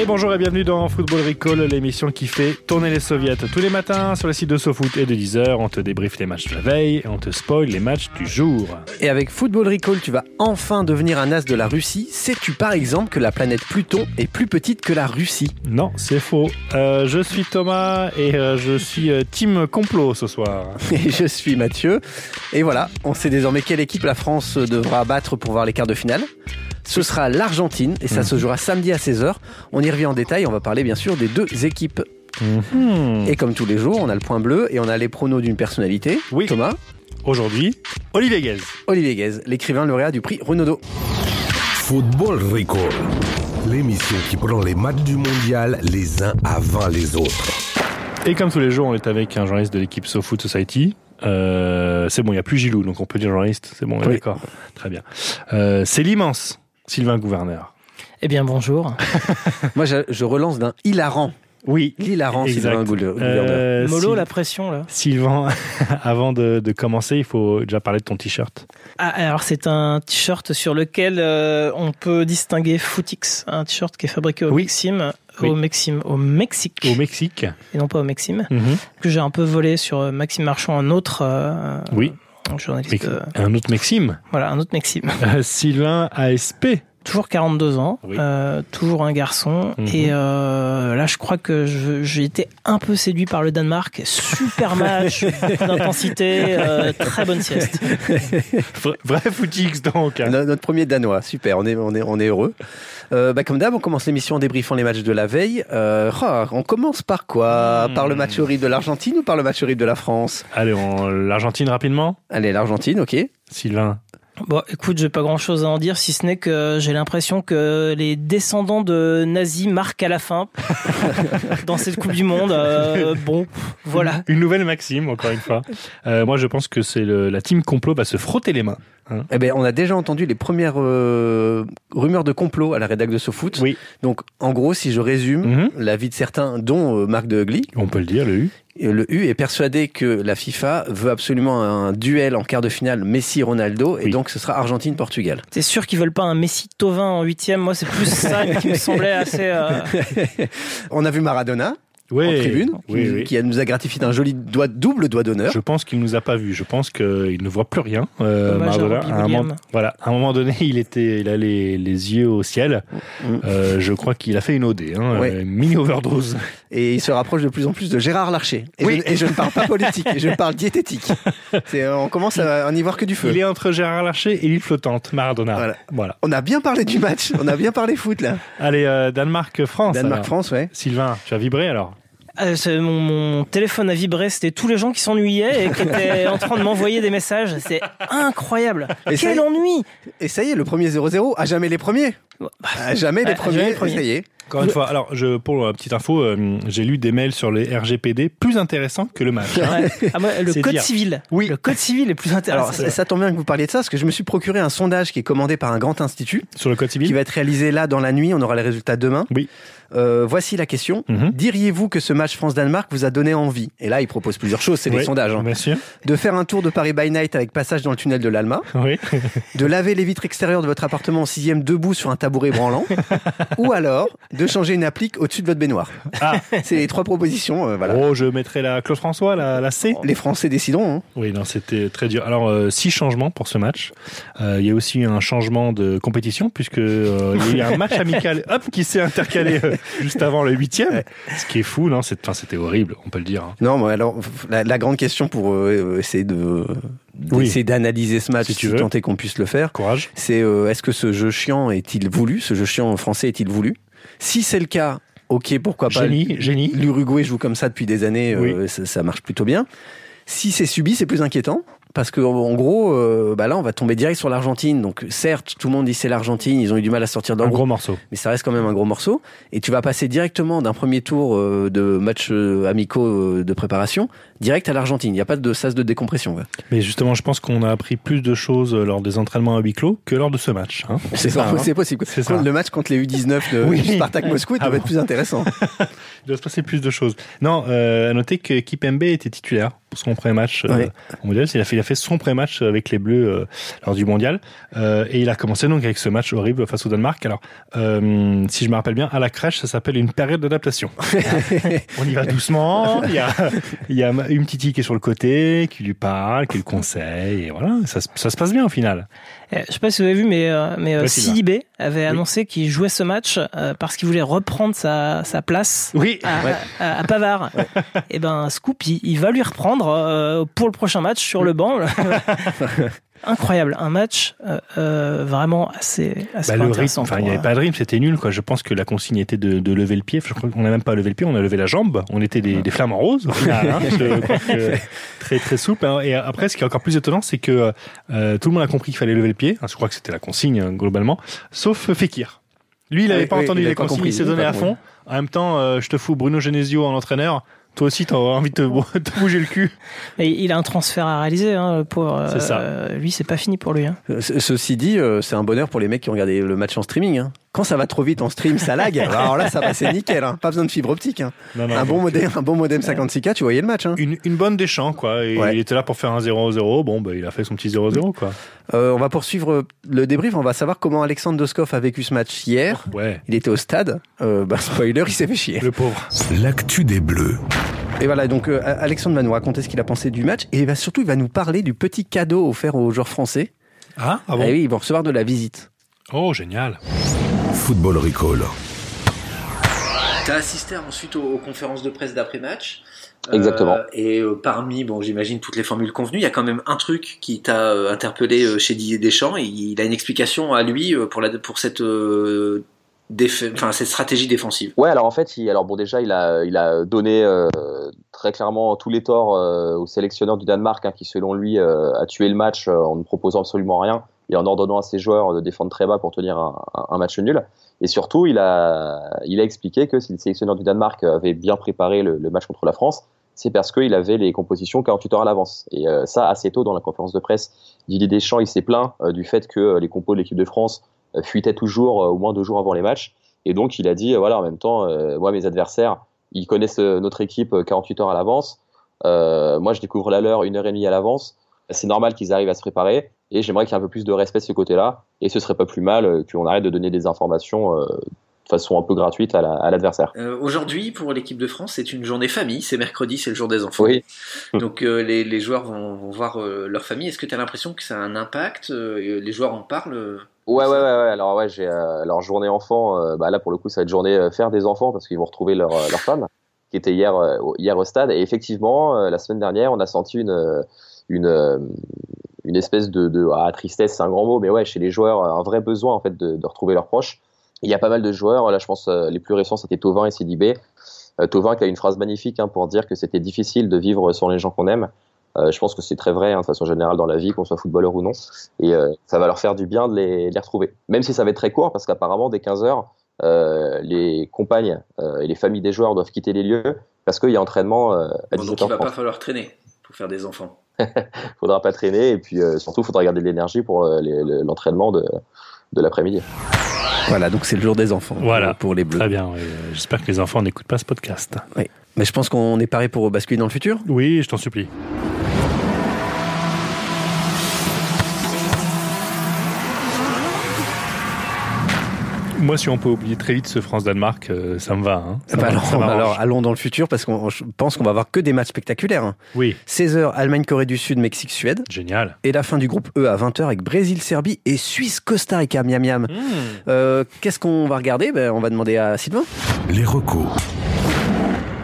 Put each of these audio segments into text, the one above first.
Et bonjour et bienvenue dans Football Recall, l'émission qui fait tourner les soviets tous les matins sur le site de SoFoot et de Deezer. On te débriefe les matchs de la veille et on te spoil les matchs du jour. Et avec Football Recall, tu vas enfin devenir un as de la Russie. Sais-tu par exemple que la planète Pluton est plus petite que la Russie? Non, c'est faux. Euh, je suis Thomas et euh, je suis euh, team complot ce soir. Et je suis Mathieu. Et voilà, on sait désormais quelle équipe la France devra battre pour voir les quarts de finale. Ce sera l'Argentine et ça se jouera samedi à 16h. On y revient en détail, on va parler bien sûr des deux équipes. Mhm. Et comme tous les jours, on a le point bleu et on a les pronos d'une personnalité. Oui. Thomas, Aujourd'hui, Olivier Guez. Olivier Guez, l'écrivain lauréat du prix Renaudot. Football Recall. L'émission qui prend les matchs du mondial les uns avant les autres. Et comme tous les jours, on est avec un journaliste de l'équipe SoFoot Society. Euh, c'est bon, il n'y a plus Gilou, donc on peut dire journaliste. C'est bon, Oui. d'accord. Très bien. Euh, c'est l'immense Sylvain Gouverneur. Eh bien, bonjour. Moi, je, je relance d'un hilarant. Oui, L'hilarant. Sylvain Gouverneur. Euh, Mollo, Syl- la pression, là. Sylvain, avant de, de commencer, il faut déjà parler de ton t-shirt. Ah, alors, c'est un t-shirt sur lequel euh, on peut distinguer Footix, un t-shirt qui est fabriqué au Oui. Maxime, Oui. au Maxime, au Mexique, Au Mexique. et non pas au Maxime, Mhm. que j'ai un peu volé sur euh, Maxime Marchand, un autre euh, Oui. Journaliste, euh, Un autre Maxime. voilà, un autre Maxime. Euh, Sylvain ASP. Toujours 42 ans, Oui. euh, toujours un garçon. Mhm. Et euh, là, je crois que j'ai été un peu séduit par le Danemark. Super match, beaucoup d'intensité, euh, très bonne sieste. Vrai, footix donc. hein. No- Notre premier danois, super, on est, on est, on est heureux. Euh, bah, comme d'hab, on commence l'émission en débriefant les matchs de la veille. Euh, oh, on commence par quoi? Hmm. Par le match horrible de l'Argentine ou par le match horrible de la France? Allez, on- l'Argentine rapidement? Allez, l'Argentine, ok. Sylvain. Bon, écoute, j'ai pas grand chose à en dire, si ce n'est que j'ai l'impression que les descendants de nazis marquent à la fin dans cette Coupe du Monde. Euh, bon, voilà. Une nouvelle Maxime, encore une fois. Euh, moi, je pense que c'est le- la team complot va se frotter les mains. hein. Eh ben, on a déjà entendu les premières euh, rumeurs de complot à la rédac de SoFoot. Oui. Donc, en gros, si je résume, Mhm. l'avis de certains, dont euh, Marc de Hugly, On peut le dire, le U. euh, le U est persuadé que la FIFA veut absolument un duel en quart de finale Messi-Ronaldo, et Oui. donc ce sera Argentine-Portugal. T'es sûr qu'ils veulent pas un Messi Tovin en huitième? Moi, c'est plus ça qui me semblait assez. euh, On a vu Maradona Oui. en tribune, Oui, qui, oui. qui nous a gratifié d'un joli doigt, double doigt d'honneur. Je pense qu'il nous a pas vus. Je pense qu'il ne voit plus rien. Euh, Maradona. À un moment, voilà. À un moment donné, il était, il a les, les yeux au ciel. Mm. Euh, je crois qu'il a fait une OD, hein, Ouais. euh, mini overdose. Et il se rapproche de plus en plus de Gérard Larcher. Et, Oui. je, et je ne parle pas politique, je parle diététique. C'est, on commence à, à n'y voir que du feu. Il est entre Gérard Larcher et l'île flottante, Maradona. Voilà. Voilà. On a bien parlé du match, on a bien parlé foot là. Allez, euh, Danemark-France. Danemark-France, ouais. Sylvain, tu as vibré alors euh, c'est- mon, mon téléphone a vibré, c'était tous les gens qui s'ennuyaient et qui étaient en train de m'envoyer des messages. C'est incroyable. Et Quel est- ennui Et ça y est, le premier 0-0, à jamais les premiers. À jamais les premiers, jamais les premiers. ça y est. Encore une fois, alors je, pour la petite info, euh, j'ai lu des mails sur les RGPD plus intéressants que le match. hein. Ouais. Ah, moi, le code dire. civil. Oui. Le code civil est plus Alors, intéressant. ça, ça tombe bien que vous parliez de ça, parce que je me suis procuré un sondage qui est commandé par un grand institut, sur le code qui civil va être réalisé là dans la nuit. On aura les résultats demain. Oui. Euh, voici la question. Mhm. Diriez-vous que ce match France-Danemark vous a donné envie? Et là, il propose plusieurs choses, c'est des Oui, sondages. hein. Bien sûr. De faire un tour de Paris by Night avec passage dans le tunnel de l'Alma, Oui. de laver les vitres extérieures de votre appartement en sixième debout sur un tabouret branlant, ou alors de changer une applique au-dessus de votre baignoire. Ah. C'est les trois propositions. euh, voilà. Oh, je mettrai la Claude François, la, la C. Les Français décideront. hein. Oui, non, c'était très dur. Alors, euh, six changements pour ce match. Il y a aussi un changement de compétition, puisque il y a un match amical hop, qui s'est intercalé juste avant le huitième. Ce qui est fou, non enfin, C'était horrible, on peut le dire. hein. Non, mais alors la, la grande question pour euh, essayer de Oui. d'essayer d'analyser ce match, Si si, tu veux. tant qu'on puisse le faire, Courage. c'est euh, est-ce que ce jeu chiant est-il voulu Ce jeu chiant français est-il voulu? Si c'est le cas, ok, pourquoi pas Génie, génie. L'Uruguay joue comme ça depuis des années, euh, ça marche plutôt bien. Si c'est subi, c'est plus inquiétant. Parce que en gros, euh, bah là, on va tomber direct sur l'Argentine. Donc, certes, tout le monde dit c'est l'Argentine, ils ont eu du mal à sortir d'un Un gros, morceau. mais ça reste quand même un gros morceau. Et tu vas passer directement d'un premier tour euh, de matchs euh, amicaux euh, de préparation direct à l'Argentine. Il n'y a pas de sas de décompression. Mais justement, je pense qu'on a appris plus de choses lors des entraînements à huis clos que lors de ce match. hein. C'est ça, hein. c'est possible. C'est ça. Le match contre les U19 de Oui. Spartak Moscou, Ah être bon. plus intéressant. Il doit se passer plus de choses. Non, à noter que Kipembe était titulaire son premier match euh, Ouais. au mondial. Il a, fait, il a fait son pré-match avec les Bleus euh, lors du mondial. Euh, et il a commencé donc avec ce match horrible face au Danemark. Alors, euh, si je me rappelle bien, à la crèche, ça s'appelle une période d'adaptation. On y va doucement. Il y a, il y a une petite qui est sur le côté, qui lui parle, qui le conseille. Et voilà, ça, se- ça se passe bien au final. Euh, Je sais pas si vous avez vu, mais, euh, mais euh, Ouais. Sidibé avait annoncé qu'il jouait ce match euh, parce qu'il voulait reprendre sa, sa place Oui. à, à- à Pavard. Et ben Scoop, il, il va lui reprendre euh, pour le prochain match sur le banc. Incroyable, un match euh, euh, vraiment assez, assez Bah, intéressant. enfin, il n'y avait pas de rythme, c'était nul, quoi. Je pense que la consigne était de, de lever le pied. Je crois qu'on n'a même pas levé le pied, on a levé la jambe. On était des, des flamants roses, final, hein. Que très, très souple. hein. Et après, ce qui est encore plus étonnant, c'est que euh, tout le monde a compris qu'il fallait lever le pied. Hein, Je crois que c'était la consigne, globalement. Sauf Fekir. Lui, il n'avait Oui, pas oui, entendu il les consignes, compris, il s'est donné à fond. En même temps, euh, je te fous Bruno Genesio en entraîneur. Toi aussi, t'as envie de te, te bouger le cul. Et il a un transfert à réaliser, hein, ça. Euh, lui, c'est pas fini pour lui. Hein. Ce- Ceci dit, euh, c'est un bonheur pour les mecs qui ont regardé le match en streaming. hein. Quand ça va trop vite en stream, ça lag. Alors là, ça va, c'est nickel. hein. Pas besoin de fibre optique. hein. Non, non, Un bon modem, un bon modem 56K, tu voyais le match. hein. Une, une bonne des champs, quoi. Et Ouais. il était là pour faire un 0-0. Bon, bah, il a fait son petit 0-0, quoi. Euh, on va poursuivre le débrief. On va savoir comment Alexandre Doskov a vécu ce match hier. Ouais. Il était au stade. Euh, bah, spoiler, il s'est fait chier. Le pauvre. L'actu des Bleus. Et voilà, donc euh, Alexandre va nous raconter ce qu'il a pensé du match et il va surtout il va nous parler du petit cadeau offert aux joueurs français. Ah, ah bon Eh oui, ils vont recevoir de la visite. Oh, génial. Football Recall. T'as assisté ensuite aux, aux conférences de presse d'après-match. Exactement. Euh, et euh, parmi, bon, j'imagine toutes les formules convenues, il y a quand même un truc qui t'a euh, interpellé euh, chez Didier Deschamps. Et il a une explication à lui euh, pour la pour cette euh, enfin cette stratégie défensive. Ouais, alors en fait, il, alors bon, déjà, il a, il a donné euh, très clairement tous les torts euh, au sélectionneur du Danemark, hein, qui selon lui euh, a tué le match euh, en ne proposant absolument rien et en ordonnant à ses joueurs de défendre très bas pour tenir un, match nul. Et surtout, il a, expliqué que si le sélectionneur du Danemark avait bien préparé le, match contre la France, c'est parce qu'il avait les compositions 48 heures à l'avance. Et euh, ça, assez tôt dans la conférence de presse, Didier Deschamps, il s'est plaint euh, du fait que euh, les compos de l'équipe de France fuitaient toujours au moins deux jours avant les matchs. Et donc, il a dit, voilà, en même temps, moi, mes adversaires, ils connaissent notre équipe euh, 48 heures à l'avance. Moi, je découvre la leur une heure et demie à l'avance. C'est normal qu'ils arrivent à se préparer. Et j'aimerais qu'il y ait un peu plus de respect de ce côté-là. Et ce serait pas plus mal euh, qu'on arrête de donner des informations euh, de façon un peu gratuite à la- à l'adversaire. Euh, Aujourd'hui, pour l'équipe de France, c'est une journée famille. C'est mercredi, c'est le jour des enfants. oui. Donc euh, les, les joueurs vont, vont voir euh, leur famille. Est-ce que tu as l'impression que ça a un impact Les joueurs en parlent Ouais, ouais, ouais, ouais. Alors, ouais, j'ai leur journée enfant. bah là, pour le coup, ça va être journée faire des enfants parce qu'ils vont retrouver leur, leur femme qui était hier, au- hier au stade. Et effectivement, la semaine dernière, on a senti une, une, euh, une espèce de, de ah, tristesse, c'est un grand mot, mais ouais, chez les joueurs, un vrai besoin en fait de, de retrouver leurs proches. Il y a pas mal de joueurs. Là, je pense euh, les plus récents, c'était Tovin et Sidibé. Euh, Tovin qui a une phrase magnifique hein, pour dire que c'était difficile de vivre sans les gens qu'on aime. Euh, je pense que c'est très vrai hein, de façon générale dans la vie, qu'on soit footballeur ou non. Et euh, ça va leur faire du bien de les, de les retrouver. Même si ça va être très court, parce qu'apparemment, dès 15 heures, euh, les compagnes euh, et les familles des joueurs doivent quitter les lieux parce qu'il y a entraînement euh, à bon, Donc il va 17h30. pas falloir traîner pour faire des enfants. faudra pas traîner et puis euh, surtout, faudra garder de l'énergie pour euh, l'entraînement de, de l'après-midi. Voilà, donc c'est le jour des enfants Voilà. pour, pour les bleus. Très bien. oui. J'espère que les enfants n'écoutent pas ce podcast. Mais je pense qu'on est paré pour basculer dans le futur? Oui, je t'en supplie. Moi, si on peut oublier très vite ce France-Danemark, euh, ça me va. hein. Ça Bah va- alors, ça m'arrange. alors, allons dans le futur parce qu'on je pense qu'on va avoir que des matchs spectaculaires. hein. Oui, 16h, Allemagne-Corée du Sud, Mexique-Suède. génial. Et la fin du groupe E à 20h avec Brésil-Serbie et Suisse-Costa Rica, miam miam. Hmm. Euh, Qu'est-ce qu'on va regarder? Ben, On va demander à Sylvain. Les recos.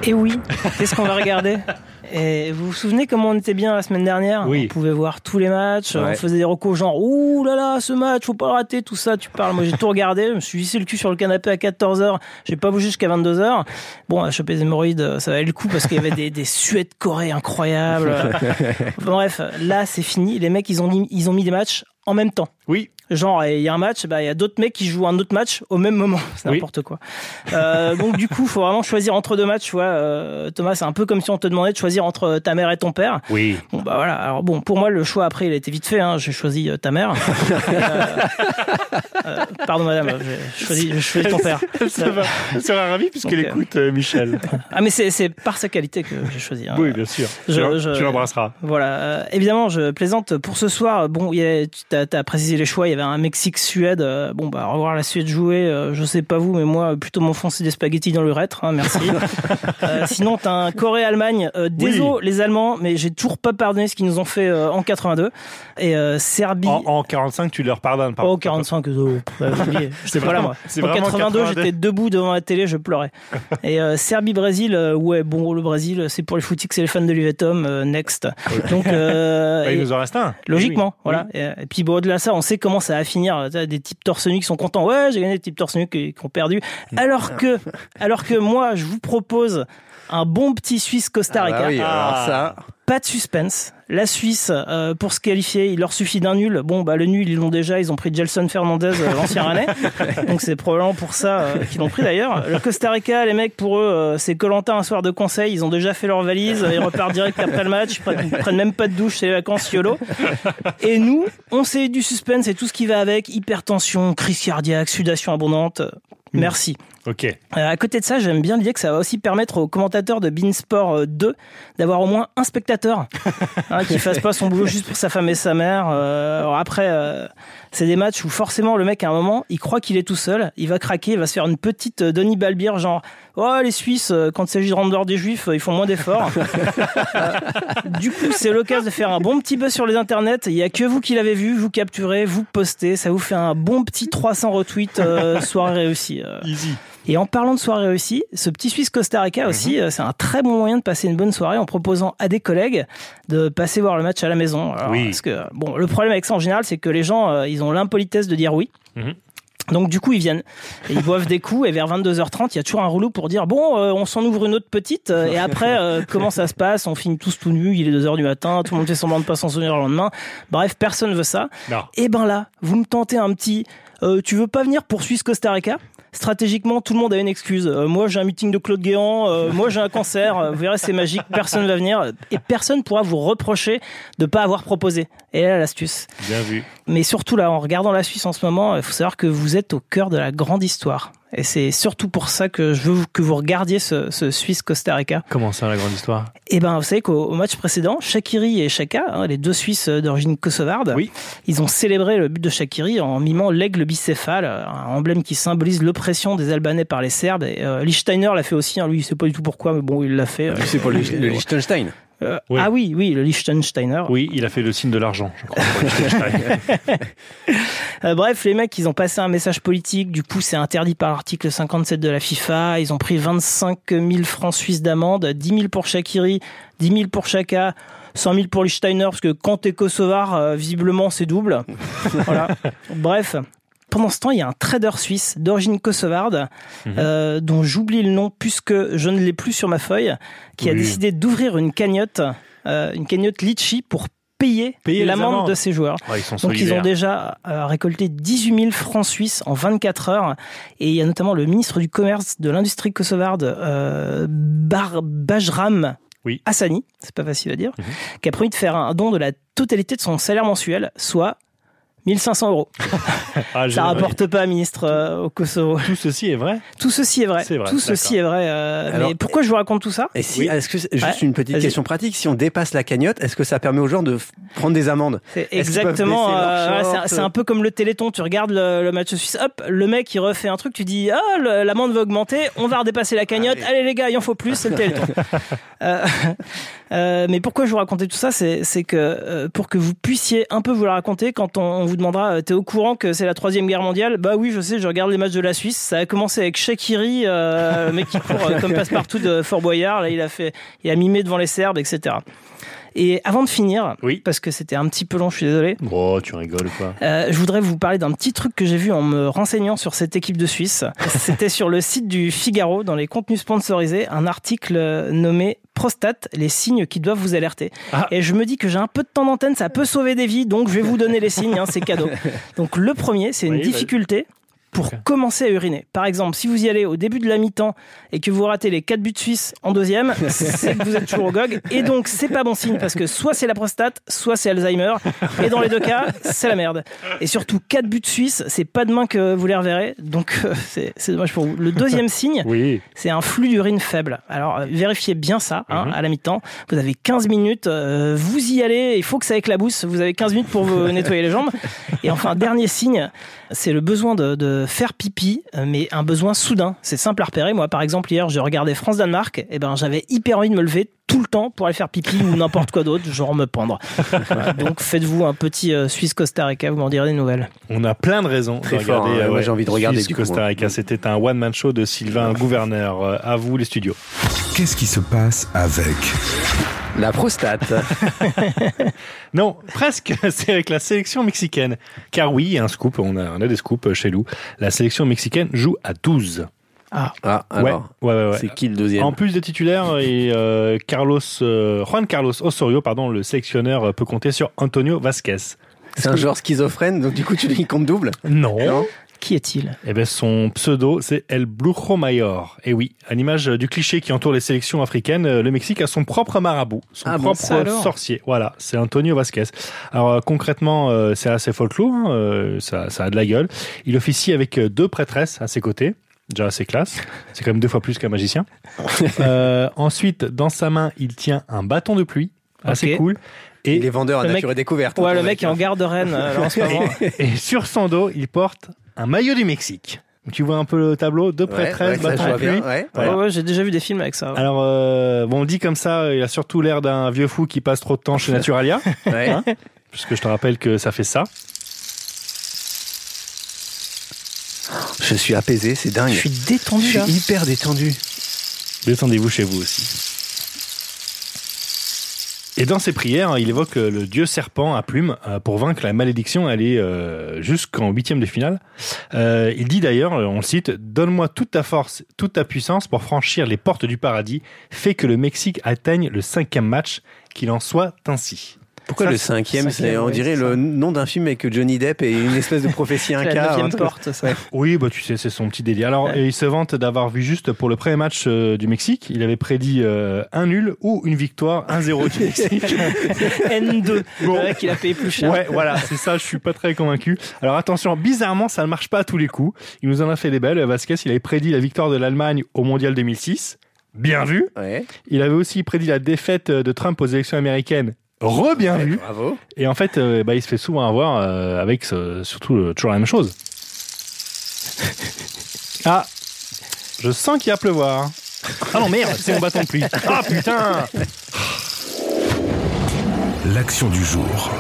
Et oui, qu'est-ce qu'on va regarder? Et vous vous souvenez comment on était bien la semaine dernière Oui. On pouvait voir tous les matchs, Ouais. on faisait des recos genre ouh là là, ce match, faut pas le rater, tout ça, tu parles. Moi j'ai tout regardé, je me suis vissé le cul sur le canapé à 14h, j'ai pas bougé jusqu'à 22h. Bon, à choper des hémorroïdes, euh, ça valait le coup parce qu'il y avait des, des suettes corées incroyables. Enfin, bref, là c'est fini, les mecs ils ont, mis, ils ont mis des matchs en même temps. Oui. Genre, il y a un match, bah, il y a d'autres mecs qui jouent un autre match au même moment. C'est Oui. n'importe quoi. Euh, donc, du coup, faut vraiment choisir entre deux matchs, tu vois. Euh, Thomas, c'est un peu comme si on te demandait de choisir entre ta mère et ton père. Oui. Bon, bah voilà. Alors, bon, pour moi, le choix après, il a été vite fait. Hein. J'ai choisi euh, ta mère. Euh, euh, pardon, madame. J'ai choisi, j'ai choisi ton père. Ça va. Elle sera ravie puisqu'elle euh, écoute euh, Michel. Ah, mais c'est, c'est par sa qualité que j'ai choisi. hein. Oui, bien sûr. Je- je- tu l'embrasseras. Voilà. Euh, évidemment, je plaisante pour ce soir. Bon, il tu as, précisé les choix. Il y avait un Mexique-Suède. Euh, Bon, bah, revoir la Suède jouer, euh, je sais pas vous, mais moi, plutôt m'enfoncer des spaghettis dans l'urètre. Hein, merci. Euh, sinon, t'as un Corée-Allemagne. Euh, désolé, les Allemands, mais j'ai toujours pas pardonné ce qu'ils nous ont fait euh, en 82. Et euh, Serbie. En, en 45, tu leur pardonnes. par Oh, contre. 45, euh, pff, ouais, j'ai oublié. J'étais pas là, moi. C'est En vraiment 82, 82. j'étais debout devant la télé, je pleurais. Et euh, Serbie-Brésil, euh, ouais, bon, le Brésil, c'est pour les footiques, c'est les fans de l'Uvetom, euh, next. Donc, euh, Bah, il nous en reste un. Logiquement, Oui. voilà. Et, et puis bon, au-delà de ça, on sait comment ça va finir. Des types torse nu qui sont contents. Ouais, j'ai gagné des types torse nu qui, qui ont perdu. Alors que, alors que moi, je vous propose un bon petit Suisse Costa Ah Rica. bah oui, alors Ah. ça. Pas de suspense. La Suisse, euh, pour se qualifier, il leur suffit d'un nul. Bon, bah le nul, ils l'ont déjà. Ils ont pris Gelson Fernandez, euh, l'ancien Rennais. Donc c'est probablement pour ça euh, qu'ils l'ont pris d'ailleurs. Le Costa Rica, les mecs, pour eux, euh, c'est Colantin un soir de conseil. Ils ont déjà fait leur valise. Ils repartent direct après le match. Ils prennent, prennent même pas de douche. C'est les vacances YOLO. Et nous, on sait du suspense et tout ce qui va avec. Hypertension, crise cardiaque, sudation abondante. Merci. Ok. Euh, à côté de ça, j'aime bien l'idée que ça va aussi permettre aux commentateurs de Beansport euh, 2 d'avoir au moins un spectateur hein, qui fasse pas son boulot juste pour sa femme et sa mère. Euh, alors après, euh, c'est des matchs où forcément le mec à un moment, il croit qu'il est tout seul, il va craquer, il va se faire une petite euh, Denis Balbir genre oh les Suisses euh, quand il s'agit de rendre dehors des Juifs, euh, ils font moins d'efforts. Euh, du coup, c'est l'occasion de faire un bon petit buzz sur les internets. Il y a que vous qui l'avez vu, vous capturez, vous postez, ça vous fait un bon petit 300 retweets, euh, soirée réussie. euh. Easy. Et en parlant de soirée réussie, ce petit Suisse Costa Rica aussi, euh, c'est un très bon moyen de passer une bonne soirée en proposant à des collègues de passer voir le match à la maison. Alors, Oui. Parce que bon, le problème avec ça en général, c'est que les gens, euh, ils ont l'impolitesse de dire oui. Mhm. Donc du coup ils viennent et ils boivent des coups et vers 22h30 il y a toujours un rouleau pour dire bon euh, on s'en ouvre une autre petite euh, et après euh, comment ça se passe? On finit tous tout nus il est 2h du matin tout le monde fait semblant de pas s'en souvenir le lendemain bref personne veut ça Non. et ben là, vous me tentez un petit. tu veux pas venir pour Suisse Costa Rica? Stratégiquement, tout le monde a une excuse. Euh, moi, j'ai un meeting de Claude Guéant. euh, moi, j'ai un cancer. euh, vous verrez, c'est magique. Personne va venir et personne pourra vous reprocher de pas avoir proposé. Et là, l'astuce. Bien vu. Mais surtout là, en regardant la Suisse en ce moment, il faut savoir que vous êtes au cœur de la grande histoire. Et c'est surtout pour ça que je veux que vous regardiez ce, ce Suisse Costa Rica. Comment ça, la grande histoire? Et ben, vous savez qu'au au match précédent, Shakiri et Chaka, hein, les deux Suisses d'origine kosovarde, Oui. ils ont célébré le but de Shakiri en mimant l'aigle bicéphale, un emblème qui symbolise l'oppression des Albanais par les Serbes. Et euh, Lichtsteiner l'a fait aussi. Hein, lui, il sait pas du tout pourquoi, mais bon, il l'a fait. euh, C'est pour le, le Liechtenstein. Euh, Oui. Ah oui, oui, le Liechtensteiner. Oui, il a fait le signe de l'argent, je crois. Euh, bref, les mecs, ils ont passé un message politique. Du coup, c'est interdit par l'article 57 de la FIFA. Ils ont pris 25 000 francs suisses d'amende, 10 000 pour Shakiri, 10 000 pour Chaka. 100 000 pour Lichtsteiner, parce que quand t'es kosovar, euh, visiblement, c'est double. voilà. Bref. Pendant ce temps, il y a un trader suisse d'origine kosovarde, euh, dont j'oublie le nom puisque je ne l'ai plus sur ma feuille, qui a décidé d'ouvrir une cagnotte, euh, une cagnotte litchi pour payer, l'amende de ses joueurs. Ouais, ils sont Donc ils ont déjà euh, récolté 18 000 francs suisses en 24 heures. Et il y a notamment le ministre du Commerce de l'industrie kosovarde, Bar Bajram Oui. Hassani, c'est pas facile à dire, Mhm. qui a promis de faire un don de la totalité de son salaire mensuel, soit 1500 euros. Ah, Ça rapporte pas, ministre, euh, au Kosovo. Tout ceci est vrai Tout ceci est vrai. Tout ceci est vrai. euh, Alors, mais pourquoi je vous raconte tout ça Et si, Oui. est-ce que c'est- juste Ouais, une petite question pratique, si on dépasse la cagnotte, est-ce que ça permet aux gens de prendre des amendes? C'est exactement. euh, c'est un- peu comme le Téléthon. Tu regardes le, le match suisse, hop, le mec il refait un truc, tu dis ah le- l'amende va augmenter, on va redépasser la cagnotte. Allez les gars, il en faut plus, c'est le Téléthon. Euh, mais pourquoi je vous racontais tout ça, c'est que euh, pour que vous puissiez un peu vous la raconter quand on, on vous demandera, euh, t'es au courant que c'est la troisième guerre mondiale? Bah oui, je sais, je regarde les matchs de la Suisse. Ça a commencé avec Shakiri, euh, le mec qui court euh, comme passe-partout de Fort Boyard. Là, il a fait, il a mimé devant les Serbes, etc. Et avant de finir, Oui. parce que c'était un petit peu long, je suis désolé. Oh, tu rigoles quoi? Euh, je voudrais vous parler d'un petit truc que j'ai vu en me renseignant sur cette équipe de Suisse. C'était sur le site du Figaro, dans les contenus sponsorisés, un article nommé Prostate, les signes qui doivent vous alerter. Ah. Et je me dis que j'ai un peu de temps d'antenne, ça peut sauver des vies, donc je vais vous donner les signes, hein, c'est cadeau. Donc le premier, c'est une Oui, vas-y. difficulté pour commencer à uriner. Par exemple, si vous y allez au début de la mi-temps et que vous ratez les 4 buts suisses en deuxième, c'est que vous êtes toujours au GOG. Et donc, c'est pas bon signe parce que soit c'est la prostate, soit c'est Alzheimer. Et dans les deux cas, c'est la merde. Et surtout, 4 buts suisses, c'est pas demain que vous les reverrez. Donc, euh, c'est dommage pour vous. Le deuxième signe, Oui. c'est un flux d'urine faible. Alors, euh, vérifiez bien ça hein, Mhm. à la mi-temps. Vous avez 15 minutes, euh, vous y allez, il faut que ça éclabousse. Vous avez 15 minutes pour vous nettoyer les jambes. Et enfin, dernier signe, c'est le besoin de, de faire pipi, euh, mais un besoin soudain. C'est simple à repérer. Moi, par exemple, hier, je regardais France-Danemark, et ben, j'avais hyper envie de me lever tout le temps pour aller faire pipi ou n'importe quoi d'autre, genre me pendre. Voilà. Donc, faites-vous un petit euh, Suisse-Costa Rica, vous m'en direz des nouvelles. On a plein de raisons Très de fort, regarder. hein. euh, j'ai envie de regarder, Suisse du coup, Costa moi. Rica, c'était un one-man show de Sylvain Gouverneur. À vous les studios. Qu'est-ce qui se passe avec La prostate. Non, presque. C'est avec la sélection mexicaine. Car oui, il y a un scoop. On a, on a des scoops chez nous. La sélection mexicaine joue à 12. Ah, Ah, alors, ouais, ouais. ouais. c'est qui le deuxième En plus des titulaires, et euh, Carlos, euh, Juan Carlos Osorio, pardon, le sélectionneur euh, peut compter sur Antonio Vasquez. C'est un joueur schizophrène, donc du coup, tu lui comptes double Non. Non qui est-il Eh ben, son pseudo, c'est El Brujo Mayor. Et oui, à l'image du cliché qui entoure les sélections africaines, euh, le Mexique a son propre marabout, son Ah propre sorcier. Voilà, c'est Antonio Vasquez. Alors euh, concrètement, euh, c'est assez folklore, hein, ça, ça a de la gueule. Il officie avec deux prêtresses à ses côtés. Déjà assez classe. C'est quand même deux fois plus qu'un magicien. Euh, ensuite, dans sa main, il tient un bâton de pluie. Assez Ok. cool. Il Et, est vendeur à mec- nature et découverte. Ouais, hein, le mec est en garde de Rennes euh, en ce moment. et sur son dos, il porte un maillot du Mexique. Tu vois un peu le tableau, ouais, de bien, pluie. ouais. Voilà. Ouais, ouais, j'ai déjà vu des films avec ça. ouais. Alors, euh, bon, on le dit comme ça, il a surtout l'air d'un vieux fou qui passe trop de temps chez Naturalia, Ouais. Hein puisque je te rappelle que ça fait ça. Je suis apaisé, c'est dingue. Je suis détendu Je là. suis hyper détendu. Détendez-vous chez vous aussi. Et dans ses prières, il évoque le dieu serpent à plumes euh, pour vaincre la malédiction, aller euh, jusqu'en huitième de finale. Euh, il dit d'ailleurs, on le cite, Donne-moi toute ta force, toute ta puissance pour franchir les portes du paradis, fais que le Mexique atteigne le cinquième match, qu'il en soit ainsi. Pourquoi Ça, le cinquième, c'est, cinquième, on ouais, dirait le ça. nom d'un film avec Johnny Depp et une espèce de prophétie C'est inca. la porte, ça. Oui, bah tu sais, c'est son petit délire. Alors, Ouais. il se vante d'avoir vu juste pour le premier match euh, du Mexique, il avait prédit euh, un nul ou une victoire 1-0 du Mexique. N2. Bon. Le mec, il a payé plus cher. Ouais, voilà, c'est ça, je suis pas très convaincu. Alors attention, bizarrement, ça ne marche pas à tous les coups. Il nous en a fait des belles. Vasquez, il avait prédit la victoire de l'Allemagne au Mondial 2006. Bien vu. Ouais. Il avait aussi prédit la défaite de Trump aux élections américaines. Re-bien Ouais, vu. Bravo. Et en fait, euh, bah, il se fait souvent avoir euh, avec ce- surtout euh, toujours la même chose. Ah, je sens qu'il va pleuvoir. Ah non, merde, c'est mon bâton de pluie. Ah putain l'action du jour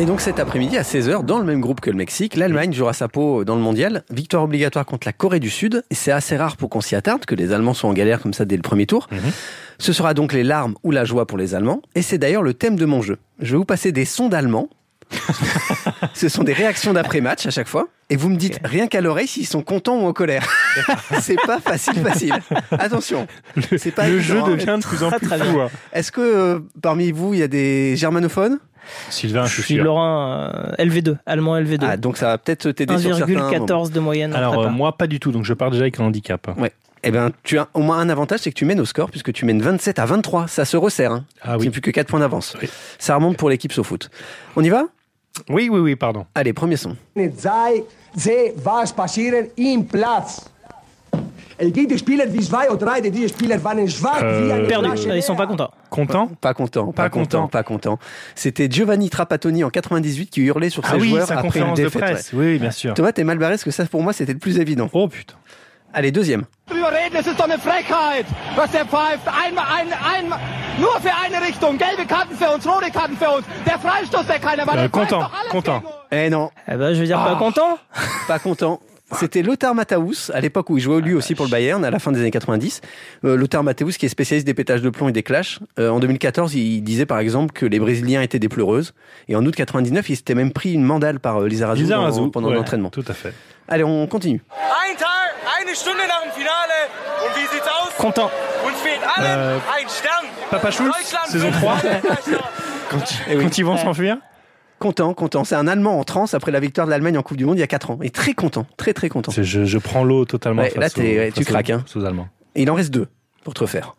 Et donc cet après-midi à 16h, dans le même groupe que le Mexique, l'Allemagne jouera sa peau dans le mondial. Victoire obligatoire contre la Corée du Sud. Et c'est assez rare pour qu'on s'y attarde, que les Allemands soient en galère comme ça dès le premier tour. Mhm. Ce sera donc les larmes ou la joie pour les Allemands. Et c'est d'ailleurs le thème de mon jeu. Je vais vous passer des sons d'Allemands. Ce sont des réactions d'après-match à chaque fois. Et vous me dites rien qu'à l'oreille s'ils sont contents ou en colère. c'est pas facile, facile. Attention. C'est pas Le évident, jeu devient de plus en plus fou. hein. Est-ce que euh, parmi vous, il y a des germanophones? Sylvain, je Je suis suis sûr. Laurent euh, LV2, allemand LV2. Ah, donc ça va peut-être t'aider sur certains moments. 1,14 de moyenne. en Alors, euh, moi, pas du tout, donc je pars déjà avec un handicap. Eh ben, tu as au moins un avantage, c'est que tu mènes au score, puisque tu mènes 27 à 23. Ça se resserre. Hein. Ah Il n'y oui. a plus que 4 points d'avance. Oui. Ça remonte pour l'équipe foot. On y va? Oui, oui, oui, pardon. Allez, premier son. Spieler wie zwei oder drei, Spieler waren schwach wie eine Perdu. Flasche Ah, Ils sont pas contents. Content Pas content, pas, Pas content, content. pas content. C'était Giovanni Trapattoni en 98 qui hurlait sur ses Ah oui, joueurs sa après une de défaite. presse. ouais. Oui, bien sûr. Thomas, t'es mal barré parce que ça, pour moi, c'était le plus évident. Oh putain. Allez, deuxième. Drüber reden, es ist doch eine Frechheit, was der pfeift. Einmal, ein, einmal, nur für eine Richtung. Gelbe Karten für uns, rote Karten für uns. Der Freistoß wäre keiner, weil Euh, der pfeift content, content. Eh non, Eh ben, je veux dire, pas Ah. content. pas content. C'était Lothar Matthaus, à l'époque où il jouait lui aussi pour le Bayern, à la fin des années 90. Euh, Lothar Matthaus, qui est spécialiste des pétages de plomb et des clashs. Euh, en 2014, il disait par exemple que les Brésiliens étaient des pleureuses. Et en août 99, il s'était même pris une mandale par euh, Lizarazu Lisa dans- Razou, pendant ouais, l'entraînement. Tout à fait. Allez, on continue. Content. Euh. Papa Schulz, saison wird 3. Weltmeister. Eh oui. Quand ils vont s'enfuir Content, content. C'est un Allemand en transe après la victoire de l'Allemagne en Coupe du Monde il y a 4 ans. Et très content, très très content. Je, je prends l'eau totalement. Ouais, face là, t'es- aux- ouais, tu face craques, hein. aux Allemands. Et il en reste deux pour te refaire.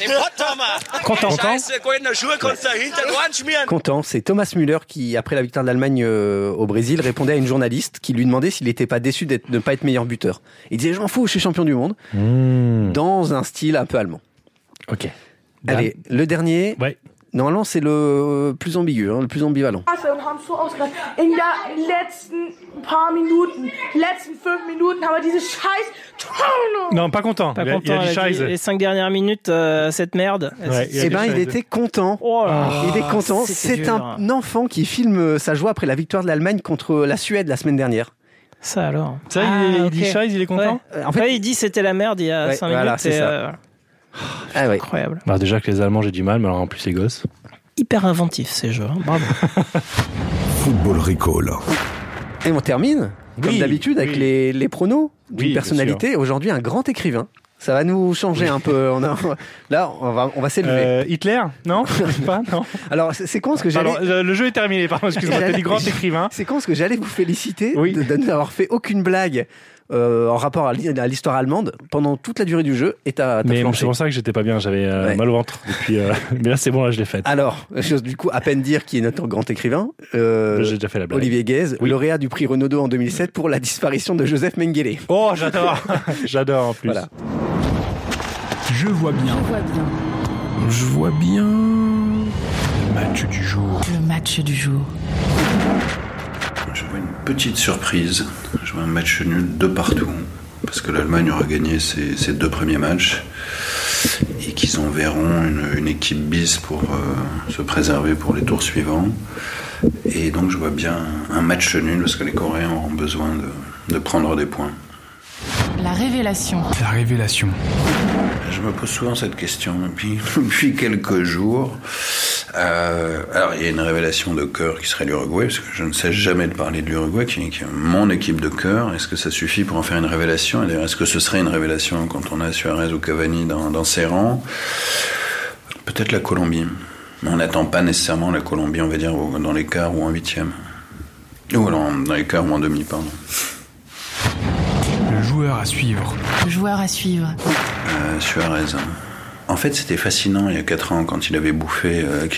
Wir. Content. Content, c'est Thomas Müller qui, après la victoire de l'Allemagne euh, au Brésil, répondait à une journaliste qui lui demandait s'il n'était pas déçu d'être- de ne pas être meilleur buteur. Il disait, je m'en fous, je suis champion du monde, Mmh. dans un style un peu allemand. Ok. Allez, le dernier, Ouais. Normalement c'est le plus ambigu, hein, le plus ambivalent. Klasse und haben so ausgedacht. In der letzten paar Minuten, letzten fünf Minuten haben wir diese scheiß Tonne. Non, pas content. Pas il, a, content. il a dit elle a dit, Scheisse. les cinq dernières minutes, euh, cette merde. Ouais, il a Eh dit ben, il était content. Oh là là, Il est content. c'était C'est un enfant qui filme euh, sa joie après la victoire de l'Allemagne contre la Suède la semaine dernière. Ça alors. Ça, il, Ah, il dit ok. Scheisse, il est content Ouais. Euh, En fait, Ouais, il dit c'était la merde il y a Ouais, 5 voilà, minutes. c'est et, ça. euh, ah ouais. incroyable. Bah, Déjà que les Allemands, j'ai du mal, mais alors en plus les gosses. Hyper inventif ces jeux. hein. Bravo. Football Recall. Et on termine, comme Oui, d'habitude, avec oui. les, les pronos d'une Oui, personnalité. Aujourd'hui, un grand écrivain. Ça va nous changer un peu. On a- là, on va, on va s'élever. Euh, Hitler Non? Pas Non. Alors, c'est con parce que j'allais. Euh, le jeu est terminé, pardon, excuse-moi. T'as dit grand écrivain. C'est con parce que j'allais vous féliciter Oui. de, de n'avoir fait aucune blague euh, en rapport à l'hi- à l'histoire allemande pendant toute la durée du jeu et t'as t'as Mais c'est pour ça que j'étais pas bien, j'avais euh, Ouais. mal au ventre depuis. euh, Mais là, c'est bon, là, je l'ai faite. Alors, j'ose du coup à peine dire qui est notre grand écrivain. Euh, J'ai déjà fait la blague. Olivier Oui. lauréat du prix Renaudot en 2007 pour la disparition de Joseph Mengele. Oh, j'adore J'adore en plus. Voilà. Je vois bien. Je vois bien. Le match du jour. Le match du jour. Je vois une petite surprise. Je vois un match nul de partout. Parce que l'Allemagne aura gagné ses, ses deux premiers matchs. Et qu'ils enverront une, une équipe bis pour euh, se préserver pour les tours suivants. Et donc je vois bien un match nul parce que les Coréens auront besoin de, de prendre des points. La révélation. La révélation. Je me pose souvent cette question depuis, depuis quelques jours. Euh, alors, il y a une révélation de cœur qui serait l'Uruguay, parce que je ne sais jamais de parler de l'Uruguay, qui, qui est mon équipe de cœur. Est-ce que ça suffit pour en faire une révélation? Est-ce que ce serait une révélation quand on a Suarez ou Cavani dans, dans ses rangs? Peut-être la Colombie. Mais on n'attend pas nécessairement la Colombie, on va dire, dans les quarts ou en huitième. Ou alors, dans les quarts ou en demi, pardon. Le joueur à suivre. Le joueur à suivre. Euh, Suarez. En fait, c'était fascinant il y a 4 ans quand il avait bouffé euh.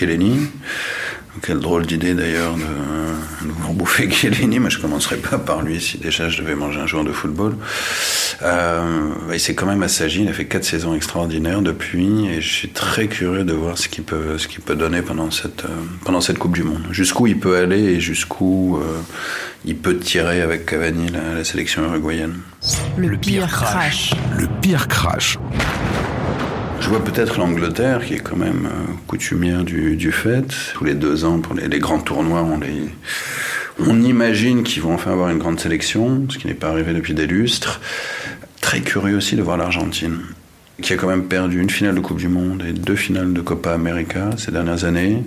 Quelle drôle d'idée d'ailleurs de, de vouloir bouffer Chiellini, mais je commencerai pas par lui si déjà je devais manger un joueur de football. Euh, il s'est quand même assagi, il a fait quatre saisons extraordinaires depuis, et je suis très curieux de voir ce qu'il peut, ce qu'il peut donner pendant cette, euh, pendant cette Coupe du Monde. Jusqu'où il peut aller et jusqu'où euh, il peut tirer avec Cavani la, la sélection uruguayenne. Le, pire, crash. Le pire crash. Je vois peut-être l'Angleterre, qui est quand même euh, coutumière du, du fait. Tous les deux ans, pour les, les grands tournois, on, les, on imagine qu'ils vont enfin avoir une grande sélection, ce qui n'est pas arrivé depuis des lustres. Très curieux aussi de voir l'Argentine, qui a quand même perdu une finale de Coupe du Monde et deux finales de Copa América ces dernières années.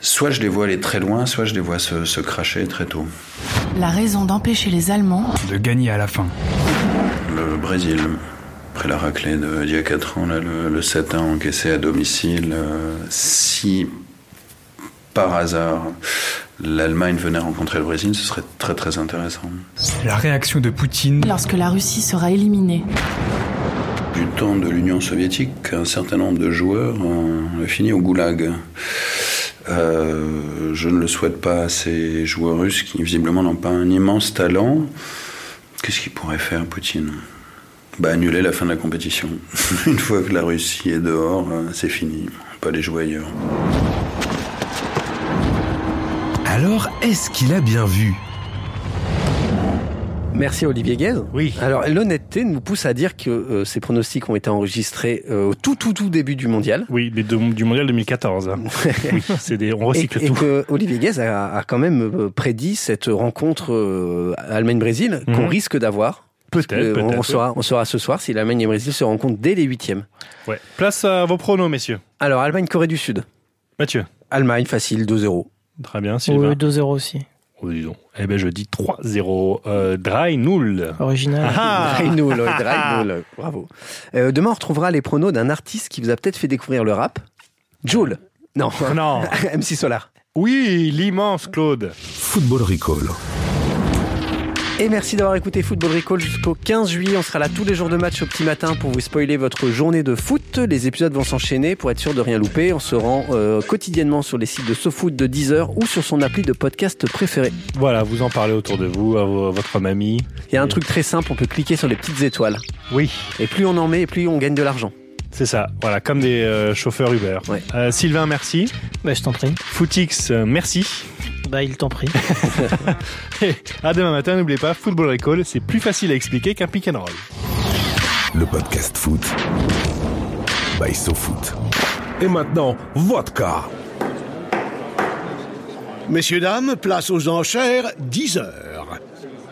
Soit je les vois aller très loin, soit je les vois se, se cracher très tôt. La raison d'empêcher les Allemands. De gagner à la fin. Le Brésil, après la raclée de- d'il y a 4 ans, là, le, le 7-1 encaissé à domicile, euh, si par hasard l'Allemagne venait rencontrer le Brésil, ce serait très très intéressant. La réaction de Poutine. Lorsque la Russie sera éliminée. Du temps de l'Union soviétique, un certain nombre de joueurs ont fini au goulag. Euh, je ne le souhaite pas à ces joueurs russes qui visiblement n'ont pas un immense talent. Qu'est-ce qu'il pourrait faire, Poutine? Bah, Annuler la fin de la compétition. Une fois que la Russie est dehors, euh, c'est fini. On peut Pas les jouer ailleurs. Alors, est-ce qu'il a bien vu? Merci Olivier Guez. Oui. Alors l'honnêteté nous pousse à dire que euh, ces pronostics ont été enregistrés euh, au tout tout tout début du mondial. Oui, mais de- du mondial 2014. hein. oui, c'est des, on Et, recycle et tout. que Olivier Guez a, a quand même euh, prédit cette rencontre euh, Allemagne-Brésil qu'on Mhm. risque d'avoir. Peut-être, Euh, peut-être, on, saura, on saura ce soir si l'Allemagne et le Brésil se rencontrent dès les huitièmes. Ouais. Place à vos pronos, messieurs. Alors Allemagne-Corée du Sud. Mathieu. Allemagne facile 2-0. Très bien, Sylvain. Oui, 2-0 aussi. Oh, dis donc. Eh ben, je dis 3-0. Euh, Dry Null. Original. Ah Dry Null, ouais, Dry Null, bravo. Euh, demain, on retrouvera les pronos d'un artiste qui vous a peut-être fait découvrir le rap. Joule. Non. Non. MC Solar. Oui, l'immense Claude. Football Recall. Et merci d'avoir écouté Football Recall jusqu'au 15 juillet. On sera là tous les jours de match au petit matin pour vous spoiler votre journée de foot. Les épisodes vont s'enchaîner pour être sûr de rien louper. On se rend euh, quotidiennement sur les sites de SoFoot de Deezer ou sur son appli de podcast préféré. Voilà, vous en parlez autour de vous, à, vo- à votre mamie. Il y a un truc très simple, on peut cliquer sur les petites étoiles. Oui. Et plus on en met, plus on gagne de l'argent. C'est ça, voilà, comme des euh, chauffeurs Uber. Ouais. Euh, Sylvain, merci. Bah, je t'en prie. Footix, euh, merci. Bah, il t'en prie. À demain matin, n'oubliez pas, Football Recall, c'est plus facile à expliquer qu'un pick and roll. Le podcast foot. By SoFoot. Et maintenant, vodka. Messieurs, dames, place aux enchères, 10 heures.